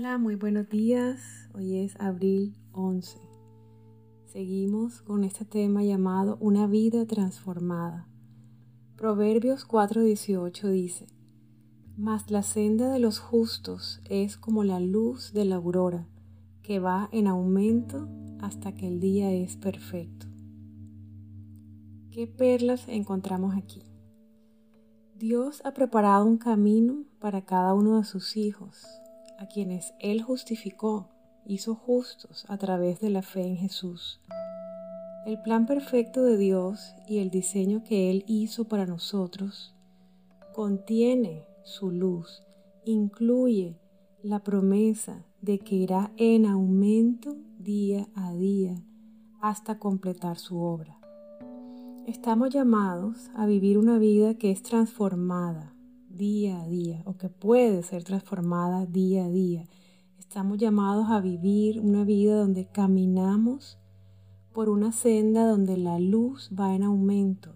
Hola, muy buenos días. Hoy es abril 11. Seguimos con este tema llamado Una vida transformada. Proverbios 4:18 dice, Mas la senda de los justos es como la luz de la aurora, que va en aumento hasta que el día es perfecto. ¿Qué perlas encontramos aquí? Dios ha preparado un camino para cada uno de sus hijos, a quienes Él justificó, hizo justos a través de la fe en Jesús. El plan perfecto de Dios y el diseño que Él hizo para nosotros contiene su luz, incluye la promesa de que irá en aumento día a día hasta completar su obra. Estamos llamados a vivir una vida que es transformada, día a día o que puede ser transformada día a día. Estamos llamados a vivir una vida donde caminamos por una senda donde la luz va en aumento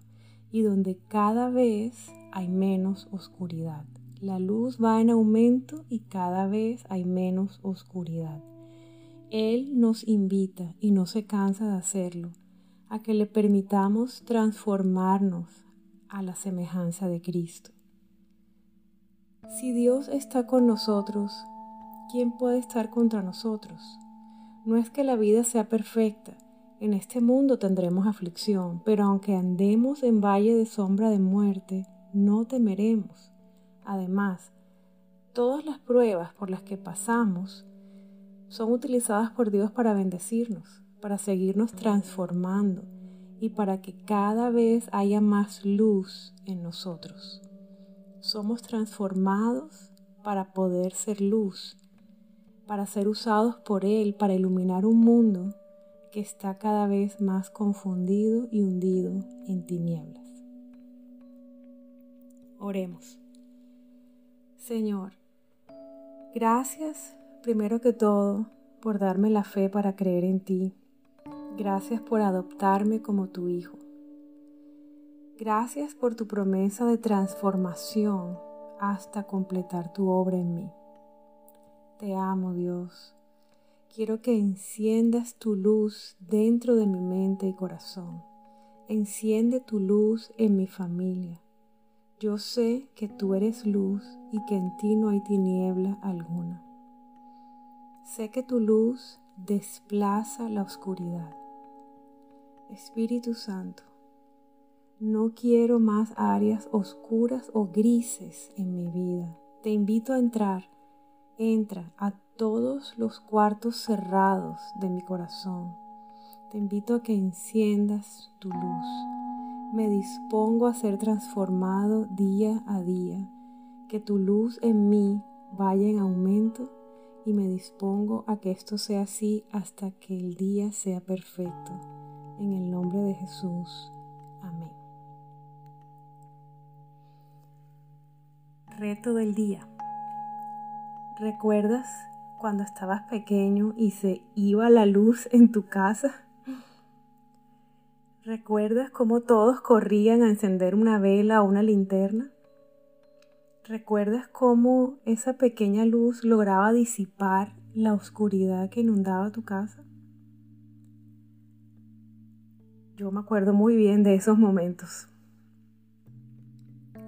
y donde cada vez hay menos oscuridad. La luz va en aumento y cada vez hay menos oscuridad. Él nos invita y no se cansa de hacerlo a que le permitamos transformarnos a la semejanza de Cristo. Si Dios está con nosotros, ¿quién puede estar contra nosotros? No es que la vida sea perfecta. En este mundo tendremos aflicción, pero aunque andemos en valle de sombra de muerte, no temeremos. Además, todas las pruebas por las que pasamos son utilizadas por Dios para bendecirnos, para seguirnos transformando y para que cada vez haya más luz en nosotros somos transformados para poder ser luz, para ser usados por Él, para iluminar un mundo que está cada vez más confundido y hundido en tinieblas. Oremos. Señor, gracias primero que todo por darme la fe para creer en ti. Gracias por adoptarme como tu hijo. Gracias por tu promesa de transformación hasta completar tu obra en mí. Te amo Dios. Quiero que enciendas tu luz dentro de mi mente y corazón. Enciende tu luz en mi familia. Yo sé que tú eres luz y que en ti no hay tiniebla alguna. Sé que tu luz desplaza la oscuridad. Espíritu Santo, no quiero más áreas oscuras o grises en mi vida. Te invito a entrar. Entra a todos los cuartos cerrados de mi corazón. Te invito a que enciendas tu luz. Me dispongo a ser transformado día a día. Que tu luz en mí vaya en aumento y me dispongo a que esto sea así hasta que el día sea perfecto. En el nombre de Jesús. Amén. Reto del día. ¿Recuerdas cuando estabas pequeño y se iba la luz en tu casa? ¿Recuerdas cómo todos corrían a encender una vela o una linterna? ¿Recuerdas cómo esa pequeña luz lograba disipar la oscuridad que inundaba tu casa? Yo me acuerdo muy bien de esos momentos.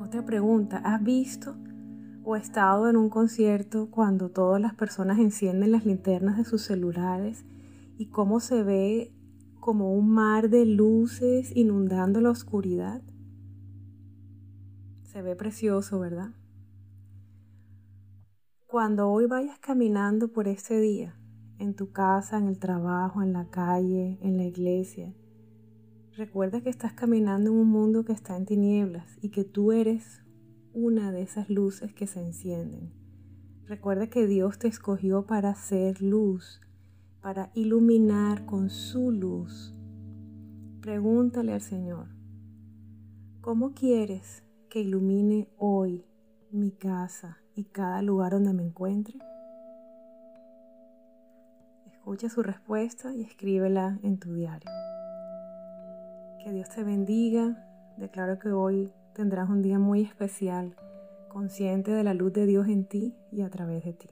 Otra pregunta, ¿has visto o estado en un concierto cuando todas las personas encienden las linternas de sus celulares y cómo se ve como un mar de luces inundando la oscuridad? Se ve precioso, ¿verdad? Cuando hoy vayas caminando por este día, en tu casa, en el trabajo, en la calle, en la iglesia, Recuerda que estás caminando en un mundo que está en tinieblas y que tú eres una de esas luces que se encienden. Recuerda que Dios te escogió para ser luz, para iluminar con su luz. Pregúntale al Señor, ¿cómo quieres que ilumine hoy mi casa y cada lugar donde me encuentre? Escucha su respuesta y escríbela en tu diario. Que Dios te bendiga. Declaro que hoy tendrás un día muy especial, consciente de la luz de Dios en ti y a través de ti.